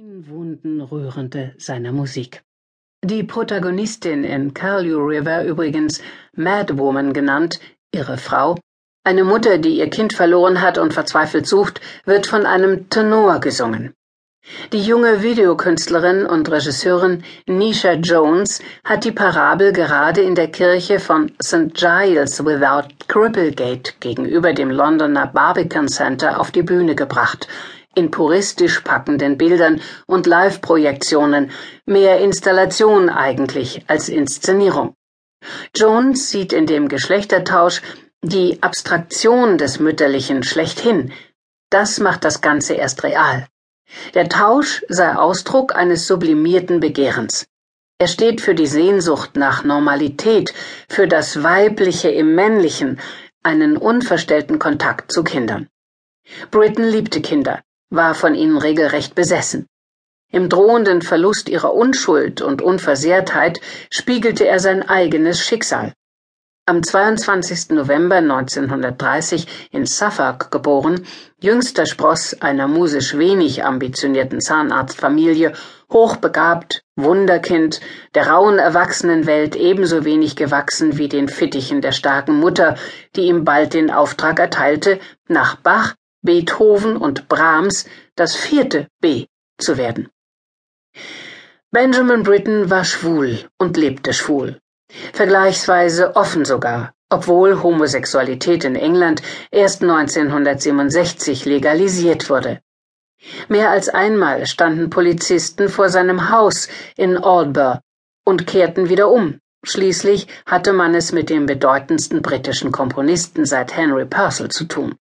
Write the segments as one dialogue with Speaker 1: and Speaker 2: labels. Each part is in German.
Speaker 1: in Wunden rührende seiner Musik. Die Protagonistin in Curlew River übrigens Madwoman genannt, ihre Frau, eine Mutter, die ihr Kind verloren hat und verzweifelt sucht, wird von einem Tenor gesungen. Die junge Videokünstlerin und Regisseurin Nisha Jones hat die Parabel gerade in der Kirche von St. Giles Without Cripplegate gegenüber dem Londoner Barbican Center auf die Bühne gebracht in puristisch packenden Bildern und Live-Projektionen, mehr Installation eigentlich als Inszenierung. Jones sieht in dem Geschlechtertausch die Abstraktion des Mütterlichen schlechthin. Das macht das Ganze erst real. Der Tausch sei Ausdruck eines sublimierten Begehrens. Er steht für die Sehnsucht nach Normalität, für das Weibliche im Männlichen, einen unverstellten Kontakt zu Kindern. Britton liebte Kinder war von ihnen regelrecht besessen. Im drohenden Verlust ihrer Unschuld und Unversehrtheit spiegelte er sein eigenes Schicksal. Am 22. November 1930 in Suffolk geboren, jüngster Spross einer musisch wenig ambitionierten Zahnarztfamilie, hochbegabt, Wunderkind, der rauen Erwachsenenwelt ebenso wenig gewachsen wie den Fittichen der starken Mutter, die ihm bald den Auftrag erteilte, nach Bach Beethoven und Brahms das vierte B zu werden. Benjamin Britten war schwul und lebte schwul. Vergleichsweise offen sogar, obwohl Homosexualität in England erst 1967 legalisiert wurde. Mehr als einmal standen Polizisten vor seinem Haus in Aldborough und kehrten wieder um. Schließlich hatte man es mit dem bedeutendsten britischen Komponisten seit Henry Purcell zu tun.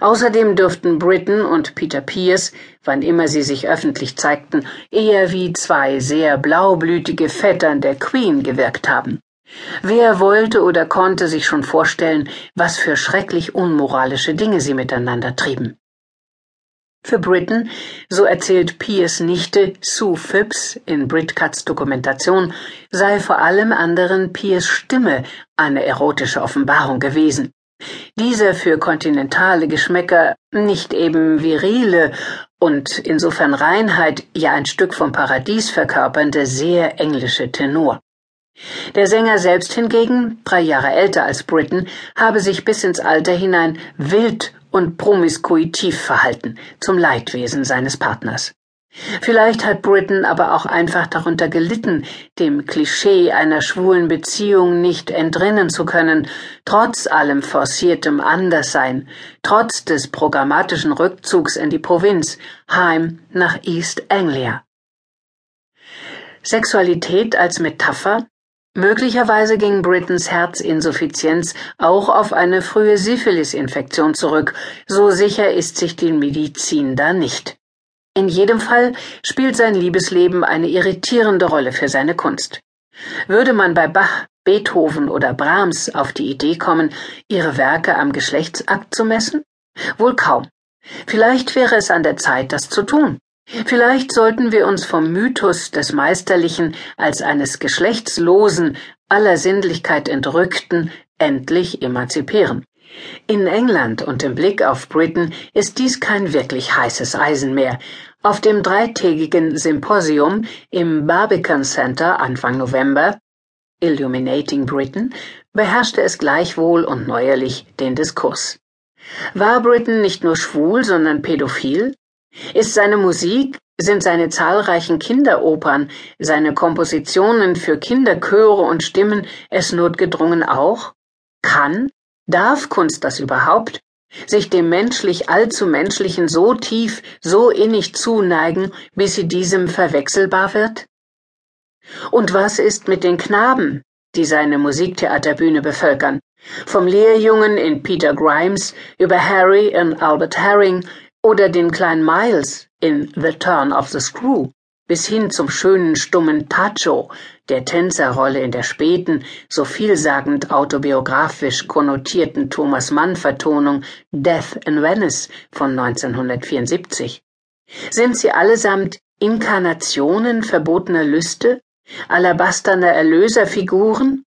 Speaker 1: Außerdem dürften Britton und Peter Pierce, wann immer sie sich öffentlich zeigten, eher wie zwei sehr blaublütige Vettern der Queen gewirkt haben. Wer wollte oder konnte sich schon vorstellen, was für schrecklich unmoralische Dinge sie miteinander trieben? Für Britton, so erzählt Pierce Nichte Sue Phipps in Britcuts Dokumentation, sei vor allem anderen Pierce Stimme eine erotische Offenbarung gewesen. Dieser für kontinentale Geschmäcker nicht eben virile und insofern Reinheit ja ein Stück vom Paradies verkörpernde sehr englische Tenor. Der Sänger selbst hingegen, drei Jahre älter als Britton, habe sich bis ins Alter hinein wild und promiskuitiv verhalten, zum Leidwesen seines Partners. Vielleicht hat Britton aber auch einfach darunter gelitten, dem Klischee einer schwulen Beziehung nicht entrinnen zu können, trotz allem forciertem Anderssein, trotz des programmatischen Rückzugs in die Provinz, heim nach East Anglia. Sexualität als Metapher? Möglicherweise ging Brittons Herzinsuffizienz auch auf eine frühe Syphilis-Infektion zurück, so sicher ist sich die Medizin da nicht. In jedem Fall spielt sein Liebesleben eine irritierende Rolle für seine Kunst. Würde man bei Bach, Beethoven oder Brahms auf die Idee kommen, ihre Werke am Geschlechtsakt zu messen? Wohl kaum. Vielleicht wäre es an der Zeit, das zu tun. Vielleicht sollten wir uns vom Mythos des Meisterlichen als eines geschlechtslosen, aller Sinnlichkeit entrückten, endlich emanzipieren. In England und im Blick auf Britain ist dies kein wirklich heißes Eisen mehr. Auf dem dreitägigen Symposium im Barbican Center Anfang November Illuminating Britain beherrschte es gleichwohl und neuerlich den Diskurs. War Britain nicht nur schwul, sondern pädophil? Ist seine Musik, sind seine zahlreichen Kinderopern, seine Kompositionen für Kinderchöre und Stimmen es notgedrungen auch? Kann, darf Kunst das überhaupt? sich dem menschlich allzu menschlichen so tief, so innig zuneigen, bis sie diesem verwechselbar wird? Und was ist mit den Knaben, die seine Musiktheaterbühne bevölkern? Vom Lehrjungen in Peter Grimes über Harry in Albert Herring oder den kleinen Miles in The Turn of the Screw bis hin zum schönen stummen Tacho, der Tänzerrolle in der späten, so vielsagend autobiografisch konnotierten Thomas Mann Vertonung Death in Venice von 1974. Sind sie allesamt Inkarnationen verbotener Lüste, alabasterner Erlöserfiguren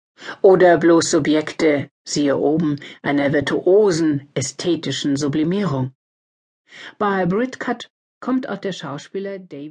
Speaker 1: oder bloß Subjekte, siehe oben, einer virtuosen ästhetischen Sublimierung? Bei Britcut kommt auch der Schauspieler David